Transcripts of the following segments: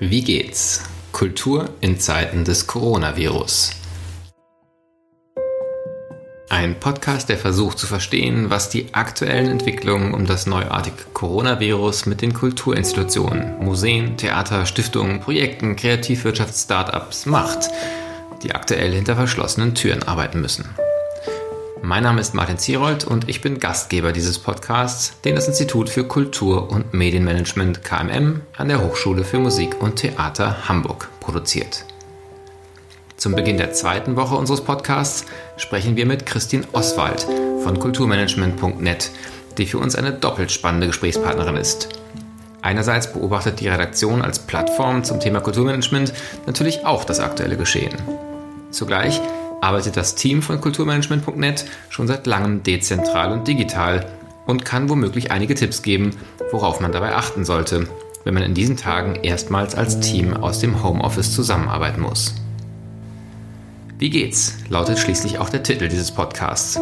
Wie geht's? Kultur in Zeiten des Coronavirus. Ein Podcast, der versucht zu verstehen, was die aktuellen Entwicklungen um das neuartige Coronavirus mit den Kulturinstitutionen, Museen, Theater, Stiftungen, Projekten, Kreativwirtschafts-Startups macht, die aktuell hinter verschlossenen Türen arbeiten müssen. Mein Name ist Martin Zierold und ich bin Gastgeber dieses Podcasts, den das Institut für Kultur- und Medienmanagement KMM an der Hochschule für Musik und Theater Hamburg produziert. Zum Beginn der zweiten Woche unseres Podcasts sprechen wir mit Christine Oswald von kulturmanagement.net, die für uns eine doppelt spannende Gesprächspartnerin ist. Einerseits beobachtet die Redaktion als Plattform zum Thema Kulturmanagement natürlich auch das aktuelle Geschehen. Zugleich arbeitet das Team von kulturmanagement.net schon seit langem dezentral und digital und kann womöglich einige Tipps geben, worauf man dabei achten sollte, wenn man in diesen Tagen erstmals als Team aus dem Homeoffice zusammenarbeiten muss. Wie geht's? lautet schließlich auch der Titel dieses Podcasts.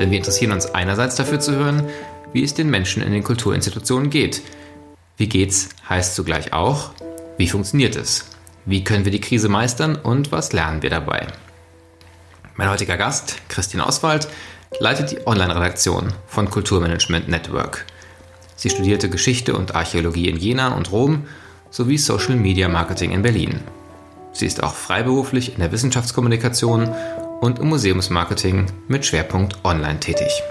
Denn wir interessieren uns einerseits dafür zu hören, wie es den Menschen in den Kulturinstitutionen geht. Wie geht's heißt zugleich auch, wie funktioniert es? Wie können wir die Krise meistern und was lernen wir dabei? Mein heutiger Gast, Christine Oswald, leitet die Online-Redaktion von Kulturmanagement Network. Sie studierte Geschichte und Archäologie in Jena und Rom sowie Social Media Marketing in Berlin. Sie ist auch freiberuflich in der Wissenschaftskommunikation und im Museumsmarketing mit Schwerpunkt Online tätig.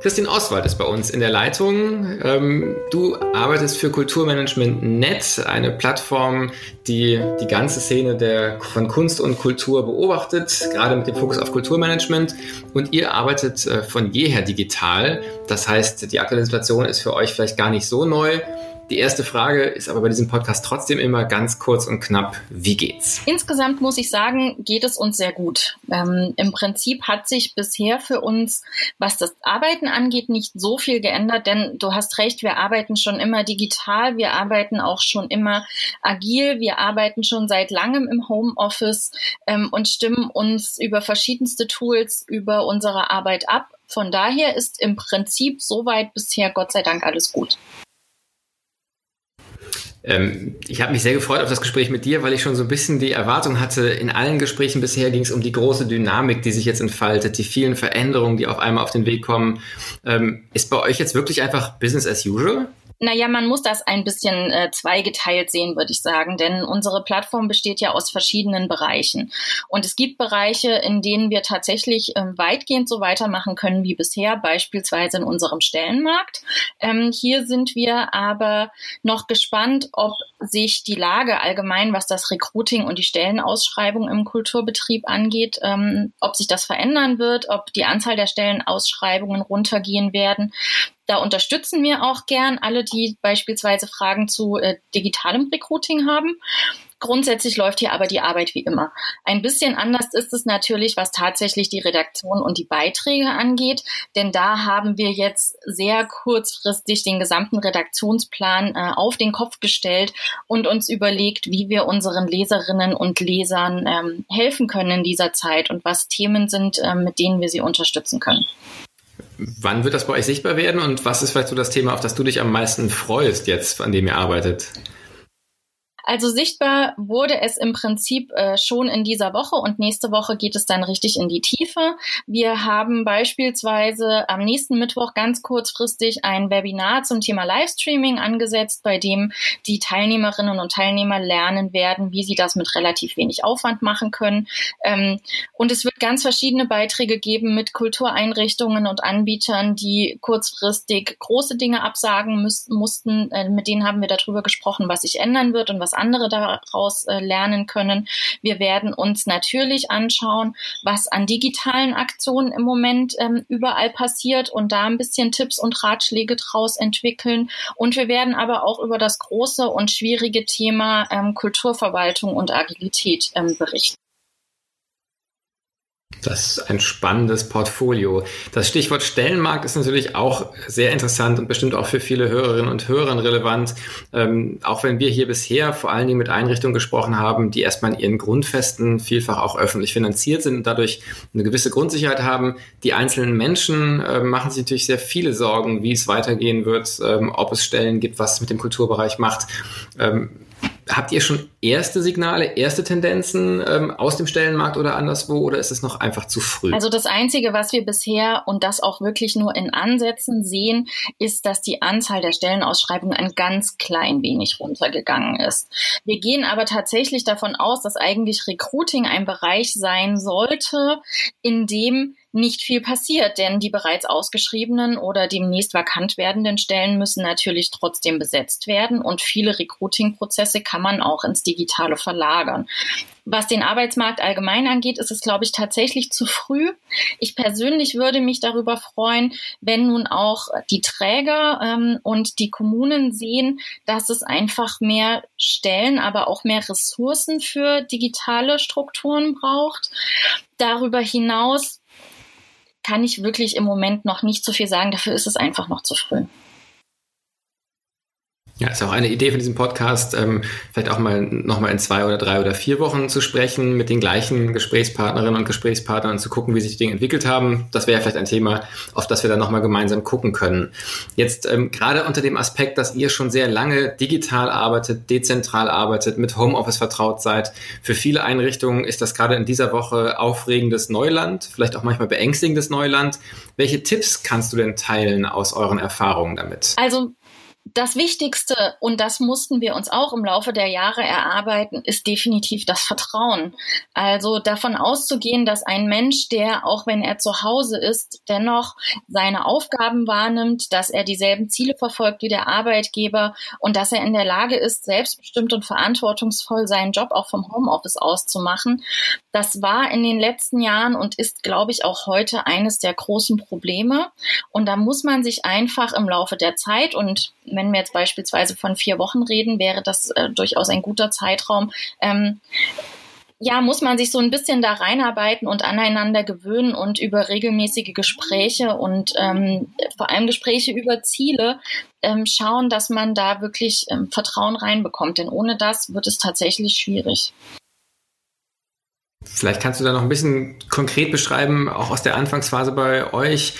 Christine Oswald ist bei uns in der Leitung. Ähm, du arbeitest für Kulturmanagement Net, eine Plattform, die die ganze Szene der, von Kunst und Kultur beobachtet, gerade mit dem Fokus auf Kulturmanagement. Und ihr arbeitet äh, von jeher digital. Das heißt, die aktuelle Situation ist für euch vielleicht gar nicht so neu. Die erste Frage ist aber bei diesem Podcast trotzdem immer ganz kurz und knapp, wie geht's? Insgesamt muss ich sagen, geht es uns sehr gut. Ähm, Im Prinzip hat sich bisher für uns, was das Arbeiten angeht, nicht so viel geändert, denn du hast recht, wir arbeiten schon immer digital, wir arbeiten auch schon immer agil, wir arbeiten schon seit langem im Homeoffice ähm, und stimmen uns über verschiedenste Tools über unsere Arbeit ab. Von daher ist im Prinzip soweit bisher Gott sei Dank alles gut. Ähm, ich habe mich sehr gefreut auf das Gespräch mit dir, weil ich schon so ein bisschen die Erwartung hatte, in allen Gesprächen bisher ging es um die große Dynamik, die sich jetzt entfaltet, die vielen Veränderungen, die auf einmal auf den Weg kommen. Ähm, ist bei euch jetzt wirklich einfach Business as usual? Naja, man muss das ein bisschen äh, zweigeteilt sehen, würde ich sagen, denn unsere Plattform besteht ja aus verschiedenen Bereichen. Und es gibt Bereiche, in denen wir tatsächlich äh, weitgehend so weitermachen können wie bisher, beispielsweise in unserem Stellenmarkt. Ähm, hier sind wir aber noch gespannt, ob sich die Lage allgemein, was das Recruiting und die Stellenausschreibung im Kulturbetrieb angeht, ähm, ob sich das verändern wird, ob die Anzahl der Stellenausschreibungen runtergehen werden. Da unterstützen wir auch gern alle, die beispielsweise Fragen zu äh, digitalem Recruiting haben. Grundsätzlich läuft hier aber die Arbeit wie immer. Ein bisschen anders ist es natürlich, was tatsächlich die Redaktion und die Beiträge angeht, denn da haben wir jetzt sehr kurzfristig den gesamten Redaktionsplan äh, auf den Kopf gestellt und uns überlegt, wie wir unseren Leserinnen und Lesern ähm, helfen können in dieser Zeit und was Themen sind, äh, mit denen wir sie unterstützen können. Wann wird das bei euch sichtbar werden und was ist vielleicht so das Thema, auf das du dich am meisten freust jetzt, an dem ihr arbeitet? Also sichtbar wurde es im Prinzip äh, schon in dieser Woche und nächste Woche geht es dann richtig in die Tiefe. Wir haben beispielsweise am nächsten Mittwoch ganz kurzfristig ein Webinar zum Thema Livestreaming angesetzt, bei dem die Teilnehmerinnen und Teilnehmer lernen werden, wie sie das mit relativ wenig Aufwand machen können. Ähm, und es wird ganz verschiedene Beiträge geben mit Kultureinrichtungen und Anbietern, die kurzfristig große Dinge absagen müssen, mussten. Äh, mit denen haben wir darüber gesprochen, was sich ändern wird und was andere daraus äh, lernen können. Wir werden uns natürlich anschauen, was an digitalen Aktionen im Moment ähm, überall passiert und da ein bisschen Tipps und Ratschläge draus entwickeln. Und wir werden aber auch über das große und schwierige Thema ähm, Kulturverwaltung und Agilität ähm, berichten. Das ist ein spannendes Portfolio. Das Stichwort Stellenmarkt ist natürlich auch sehr interessant und bestimmt auch für viele Hörerinnen und Hörer relevant. Ähm, auch wenn wir hier bisher vor allen Dingen mit Einrichtungen gesprochen haben, die erstmal in ihren Grundfesten vielfach auch öffentlich finanziert sind und dadurch eine gewisse Grundsicherheit haben. Die einzelnen Menschen äh, machen sich natürlich sehr viele Sorgen, wie es weitergehen wird, ähm, ob es Stellen gibt, was es mit dem Kulturbereich macht. Ähm, Habt ihr schon erste Signale, erste Tendenzen ähm, aus dem Stellenmarkt oder anderswo oder ist es noch einfach zu früh? Also das Einzige, was wir bisher und das auch wirklich nur in Ansätzen sehen, ist, dass die Anzahl der Stellenausschreibungen ein ganz klein wenig runtergegangen ist. Wir gehen aber tatsächlich davon aus, dass eigentlich Recruiting ein Bereich sein sollte, in dem nicht viel passiert, denn die bereits ausgeschriebenen oder demnächst vakant werdenden Stellen müssen natürlich trotzdem besetzt werden und viele Recruiting-Prozesse kann man auch ins Digitale verlagern. Was den Arbeitsmarkt allgemein angeht, ist es, glaube ich, tatsächlich zu früh. Ich persönlich würde mich darüber freuen, wenn nun auch die Träger ähm, und die Kommunen sehen, dass es einfach mehr Stellen, aber auch mehr Ressourcen für digitale Strukturen braucht. Darüber hinaus kann ich wirklich im Moment noch nicht so viel sagen. Dafür ist es einfach noch zu früh. Ja, ist auch eine Idee von diesem Podcast, ähm, vielleicht auch mal nochmal in zwei oder drei oder vier Wochen zu sprechen mit den gleichen Gesprächspartnerinnen und Gesprächspartnern und zu gucken, wie sich die Dinge entwickelt haben. Das wäre vielleicht ein Thema, auf das wir dann nochmal gemeinsam gucken können. Jetzt ähm, gerade unter dem Aspekt, dass ihr schon sehr lange digital arbeitet, dezentral arbeitet, mit Homeoffice vertraut seid. Für viele Einrichtungen ist das gerade in dieser Woche aufregendes Neuland, vielleicht auch manchmal beängstigendes Neuland. Welche Tipps kannst du denn teilen aus euren Erfahrungen damit? Also das Wichtigste, und das mussten wir uns auch im Laufe der Jahre erarbeiten, ist definitiv das Vertrauen. Also davon auszugehen, dass ein Mensch, der, auch wenn er zu Hause ist, dennoch seine Aufgaben wahrnimmt, dass er dieselben Ziele verfolgt wie der Arbeitgeber und dass er in der Lage ist, selbstbestimmt und verantwortungsvoll seinen Job auch vom Homeoffice auszumachen. Das war in den letzten Jahren und ist, glaube ich, auch heute eines der großen Probleme. Und da muss man sich einfach im Laufe der Zeit und wenn wir jetzt beispielsweise von vier Wochen reden, wäre das äh, durchaus ein guter Zeitraum. Ähm, ja, muss man sich so ein bisschen da reinarbeiten und aneinander gewöhnen und über regelmäßige Gespräche und ähm, vor allem Gespräche über Ziele ähm, schauen, dass man da wirklich ähm, Vertrauen reinbekommt. Denn ohne das wird es tatsächlich schwierig. Vielleicht kannst du da noch ein bisschen konkret beschreiben, auch aus der Anfangsphase bei euch,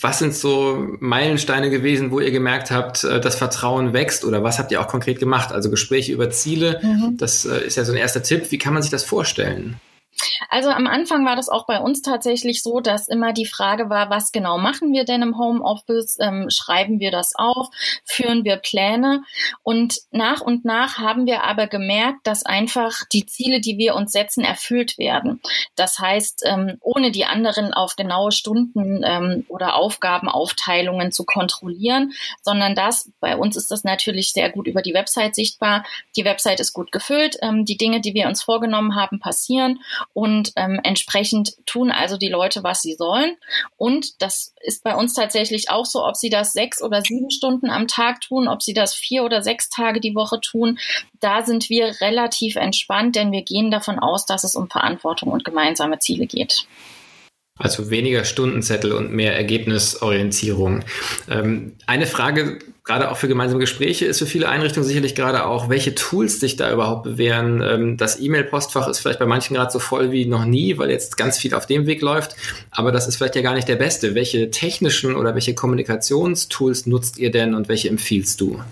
was sind so Meilensteine gewesen, wo ihr gemerkt habt, äh, das Vertrauen wächst oder was habt ihr auch konkret gemacht? Also Gespräche über Ziele, mhm. das äh, ist ja so ein erster Tipp. Wie kann man sich das vorstellen? Also am Anfang war das auch bei uns tatsächlich so, dass immer die Frage war, was genau machen wir denn im Homeoffice? Ähm, schreiben wir das auf? Führen wir Pläne? Und nach und nach haben wir aber gemerkt, dass einfach die Ziele, die wir uns setzen, erfüllt werden. Das heißt, ähm, ohne die anderen auf genaue Stunden ähm, oder Aufgabenaufteilungen zu kontrollieren, sondern das, bei uns ist das natürlich sehr gut über die Website sichtbar. Die Website ist gut gefüllt. Ähm, die Dinge, die wir uns vorgenommen haben, passieren und ähm, entsprechend tun also die Leute, was sie sollen. Und das ist bei uns tatsächlich auch so, ob sie das sechs oder sieben Stunden am Tag tun, ob sie das vier oder sechs Tage die Woche tun. Da sind wir relativ entspannt, denn wir gehen davon aus, dass es um Verantwortung und gemeinsame Ziele geht. Also weniger Stundenzettel und mehr Ergebnisorientierung. Ähm, eine Frage, gerade auch für gemeinsame Gespräche, ist für viele Einrichtungen sicherlich gerade auch, welche Tools sich da überhaupt bewähren. Ähm, das E-Mail-Postfach ist vielleicht bei manchen gerade so voll wie noch nie, weil jetzt ganz viel auf dem Weg läuft. Aber das ist vielleicht ja gar nicht der beste. Welche technischen oder welche Kommunikationstools nutzt ihr denn und welche empfiehlst du?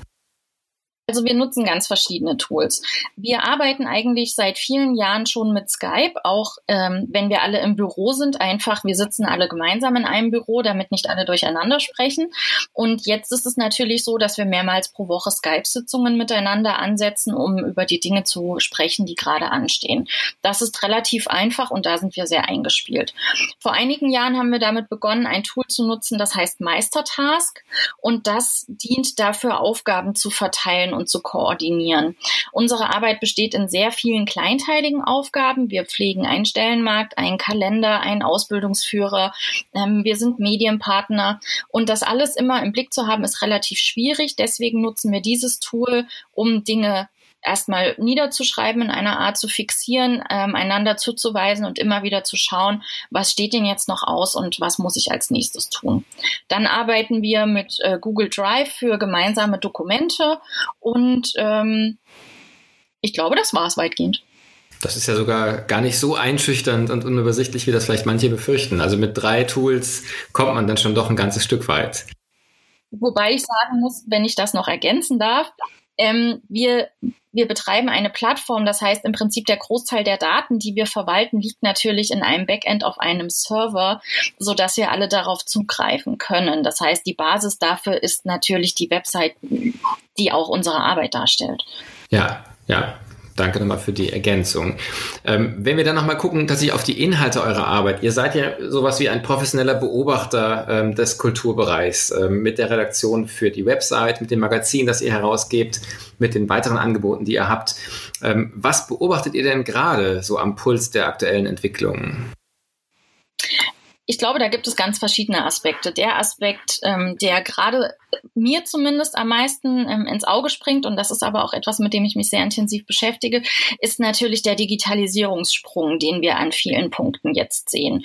Also wir nutzen ganz verschiedene Tools. Wir arbeiten eigentlich seit vielen Jahren schon mit Skype, auch ähm, wenn wir alle im Büro sind, einfach, wir sitzen alle gemeinsam in einem Büro, damit nicht alle durcheinander sprechen. Und jetzt ist es natürlich so, dass wir mehrmals pro Woche Skype-Sitzungen miteinander ansetzen, um über die Dinge zu sprechen, die gerade anstehen. Das ist relativ einfach und da sind wir sehr eingespielt. Vor einigen Jahren haben wir damit begonnen, ein Tool zu nutzen, das heißt Meistertask und das dient dafür, Aufgaben zu verteilen und zu koordinieren. Unsere Arbeit besteht in sehr vielen kleinteiligen Aufgaben. Wir pflegen einen Stellenmarkt, einen Kalender, einen Ausbildungsführer. Ähm, wir sind Medienpartner. Und das alles immer im Blick zu haben, ist relativ schwierig. Deswegen nutzen wir dieses Tool, um Dinge erstmal niederzuschreiben, in einer Art zu fixieren, ähm, einander zuzuweisen und immer wieder zu schauen, was steht denn jetzt noch aus und was muss ich als nächstes tun. Dann arbeiten wir mit äh, Google Drive für gemeinsame Dokumente und ähm, ich glaube, das war es weitgehend. Das ist ja sogar gar nicht so einschüchternd und unübersichtlich, wie das vielleicht manche befürchten. Also mit drei Tools kommt man dann schon doch ein ganzes Stück weit. Wobei ich sagen muss, wenn ich das noch ergänzen darf, ähm, wir, wir betreiben eine Plattform, das heißt im Prinzip der Großteil der Daten, die wir verwalten, liegt natürlich in einem Backend auf einem Server, so dass wir alle darauf zugreifen können. Das heißt, die Basis dafür ist natürlich die Website, die auch unsere Arbeit darstellt. Ja, ja. Danke nochmal für die Ergänzung. Ähm, wenn wir dann nochmal gucken, tatsächlich auf die Inhalte eurer Arbeit. Ihr seid ja sowas wie ein professioneller Beobachter ähm, des Kulturbereichs ähm, mit der Redaktion für die Website, mit dem Magazin, das ihr herausgebt, mit den weiteren Angeboten, die ihr habt. Ähm, was beobachtet ihr denn gerade so am Puls der aktuellen Entwicklungen? Ich glaube, da gibt es ganz verschiedene Aspekte. Der Aspekt, ähm, der gerade mir zumindest am meisten ähm, ins Auge springt, und das ist aber auch etwas, mit dem ich mich sehr intensiv beschäftige, ist natürlich der Digitalisierungssprung, den wir an vielen Punkten jetzt sehen.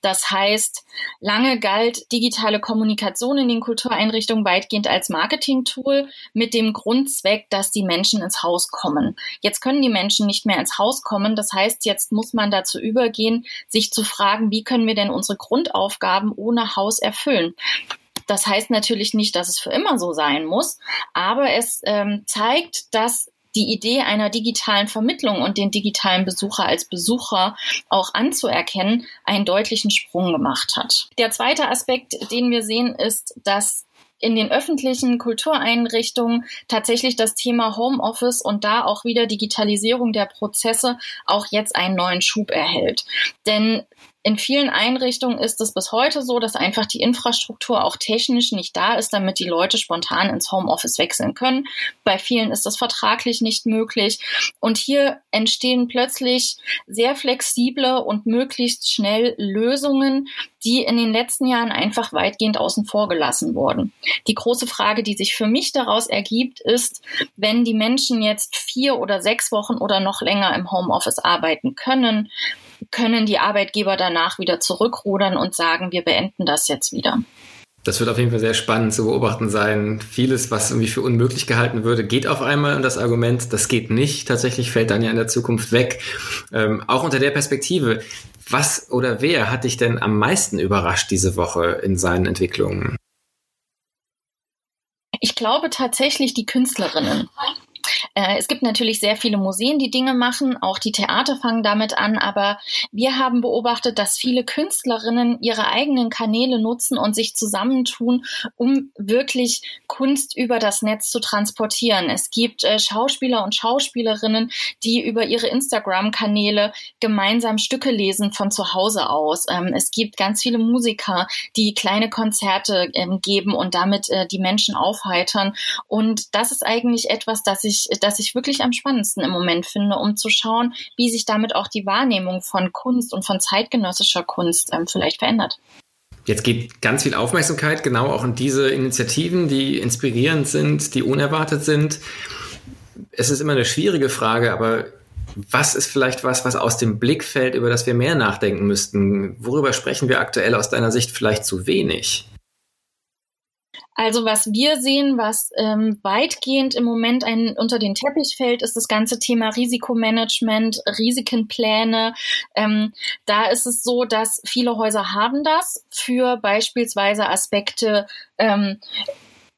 Das heißt, lange galt digitale Kommunikation in den Kultureinrichtungen weitgehend als Marketingtool mit dem Grundzweck, dass die Menschen ins Haus kommen. Jetzt können die Menschen nicht mehr ins Haus kommen. Das heißt, jetzt muss man dazu übergehen, sich zu fragen, wie können wir denn unsere Grundaufgaben ohne Haus erfüllen? Das heißt natürlich nicht, dass es für immer so sein muss, aber es ähm, zeigt, dass die Idee einer digitalen Vermittlung und den digitalen Besucher als Besucher auch anzuerkennen, einen deutlichen Sprung gemacht hat. Der zweite Aspekt, den wir sehen, ist, dass in den öffentlichen Kultureinrichtungen tatsächlich das Thema Homeoffice und da auch wieder Digitalisierung der Prozesse auch jetzt einen neuen Schub erhält. Denn in vielen Einrichtungen ist es bis heute so, dass einfach die Infrastruktur auch technisch nicht da ist, damit die Leute spontan ins Homeoffice wechseln können. Bei vielen ist das vertraglich nicht möglich. Und hier entstehen plötzlich sehr flexible und möglichst schnell Lösungen, die in den letzten Jahren einfach weitgehend außen vor gelassen wurden. Die große Frage, die sich für mich daraus ergibt, ist, wenn die Menschen jetzt vier oder sechs Wochen oder noch länger im Homeoffice arbeiten können, können die Arbeitgeber danach wieder zurückrudern und sagen, wir beenden das jetzt wieder. Das wird auf jeden Fall sehr spannend zu beobachten sein. Vieles, was irgendwie für unmöglich gehalten würde, geht auf einmal und das Argument, das geht nicht, tatsächlich fällt dann ja in der Zukunft weg. Ähm, auch unter der Perspektive, was oder wer hat dich denn am meisten überrascht diese Woche in seinen Entwicklungen? Ich glaube tatsächlich die Künstlerinnen. Äh, es gibt natürlich sehr viele Museen, die Dinge machen, auch die Theater fangen damit an, aber wir haben beobachtet, dass viele Künstlerinnen ihre eigenen Kanäle nutzen und sich zusammentun, um wirklich Kunst über das Netz zu transportieren. Es gibt äh, Schauspieler und Schauspielerinnen, die über ihre Instagram-Kanäle gemeinsam Stücke lesen von zu Hause aus. Ähm, es gibt ganz viele Musiker, die kleine Konzerte ähm, geben und damit äh, die Menschen aufheitern. Und das ist eigentlich etwas, das ich ich, das ich wirklich am spannendsten im Moment finde, um zu schauen, wie sich damit auch die Wahrnehmung von Kunst und von zeitgenössischer Kunst ähm, vielleicht verändert. Jetzt geht ganz viel Aufmerksamkeit genau auch in diese Initiativen, die inspirierend sind, die unerwartet sind. Es ist immer eine schwierige Frage, aber was ist vielleicht was, was aus dem Blick fällt, über das wir mehr nachdenken müssten? Worüber sprechen wir aktuell aus deiner Sicht vielleicht zu wenig? Also was wir sehen, was ähm, weitgehend im Moment ein, unter den Teppich fällt, ist das ganze Thema Risikomanagement, Risikenpläne. Ähm, da ist es so, dass viele Häuser haben das für beispielsweise Aspekte ähm,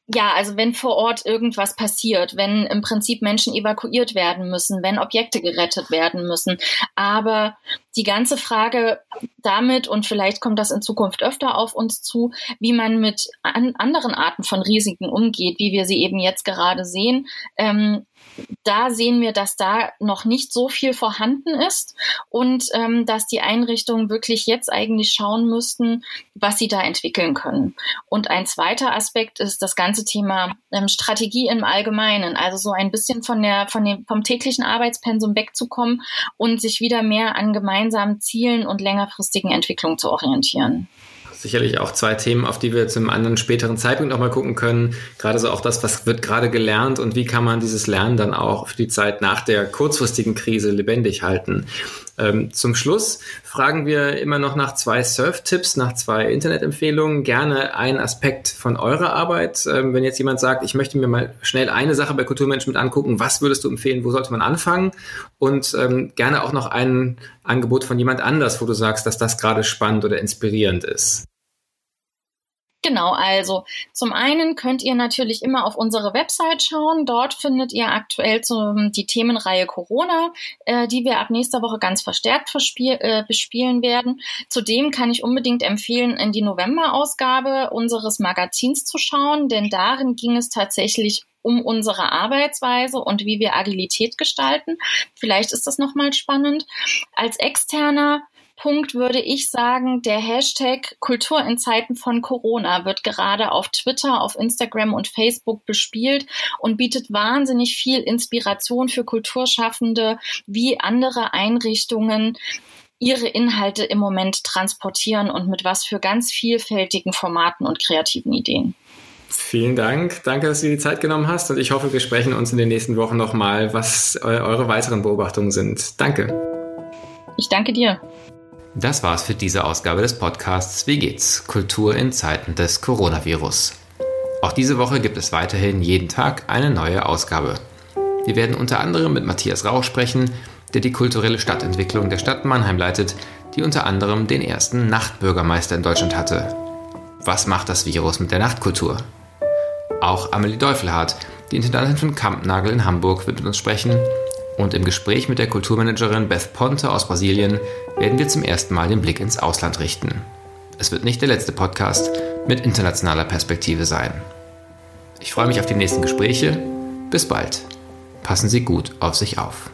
ja, also wenn vor Ort irgendwas passiert, wenn im Prinzip Menschen evakuiert werden müssen, wenn Objekte gerettet werden müssen. Aber die ganze Frage damit, und vielleicht kommt das in Zukunft öfter auf uns zu, wie man mit an anderen Arten von Risiken umgeht, wie wir sie eben jetzt gerade sehen, ähm, da sehen wir, dass da noch nicht so viel vorhanden ist und ähm, dass die Einrichtungen wirklich jetzt eigentlich schauen müssten, was sie da entwickeln können. Und ein zweiter Aspekt ist das ganze Thema ähm, Strategie im Allgemeinen, also so ein bisschen von der, von dem, vom täglichen Arbeitspensum wegzukommen und sich wieder mehr an gemeinsamen Zielen und längerfristigen Entwicklungen zu orientieren. Sicherlich auch zwei Themen, auf die wir zu einem anderen späteren Zeitpunkt nochmal gucken können. Gerade so auch das, was wird gerade gelernt und wie kann man dieses Lernen dann auch für die Zeit nach der kurzfristigen Krise lebendig halten. Ähm, zum Schluss fragen wir immer noch nach zwei Surf-Tipps, nach zwei Internetempfehlungen. Gerne ein Aspekt von eurer Arbeit. Ähm, wenn jetzt jemand sagt, ich möchte mir mal schnell eine Sache bei Kulturmanagement angucken, was würdest du empfehlen, wo sollte man anfangen? Und ähm, gerne auch noch ein Angebot von jemand anders, wo du sagst, dass das gerade spannend oder inspirierend ist. Genau, also zum einen könnt ihr natürlich immer auf unsere Website schauen. Dort findet ihr aktuell zum, die Themenreihe Corona, äh, die wir ab nächster Woche ganz verstärkt verspiel, äh, bespielen werden. Zudem kann ich unbedingt empfehlen, in die November-Ausgabe unseres Magazins zu schauen, denn darin ging es tatsächlich um unsere Arbeitsweise und wie wir Agilität gestalten. Vielleicht ist das nochmal spannend. Als externer Punkt würde ich sagen, der Hashtag Kultur in Zeiten von Corona wird gerade auf Twitter, auf Instagram und Facebook bespielt und bietet wahnsinnig viel Inspiration für Kulturschaffende, wie andere Einrichtungen ihre Inhalte im Moment transportieren und mit was für ganz vielfältigen Formaten und kreativen Ideen. Vielen Dank. Danke, dass du dir die Zeit genommen hast und ich hoffe, wir sprechen uns in den nächsten Wochen nochmal, was eure weiteren Beobachtungen sind. Danke. Ich danke dir. Das war's für diese Ausgabe des Podcasts Wie geht's? Kultur in Zeiten des Coronavirus. Auch diese Woche gibt es weiterhin jeden Tag eine neue Ausgabe. Wir werden unter anderem mit Matthias Rauch sprechen, der die kulturelle Stadtentwicklung der Stadt Mannheim leitet, die unter anderem den ersten Nachtbürgermeister in Deutschland hatte. Was macht das Virus mit der Nachtkultur? Auch Amelie Deufelhardt, die Intendantin von Kampnagel in Hamburg, wird mit uns sprechen und im Gespräch mit der Kulturmanagerin Beth Ponte aus Brasilien werden wir zum ersten Mal den Blick ins Ausland richten. Es wird nicht der letzte Podcast mit internationaler Perspektive sein. Ich freue mich auf die nächsten Gespräche. Bis bald. Passen Sie gut auf sich auf.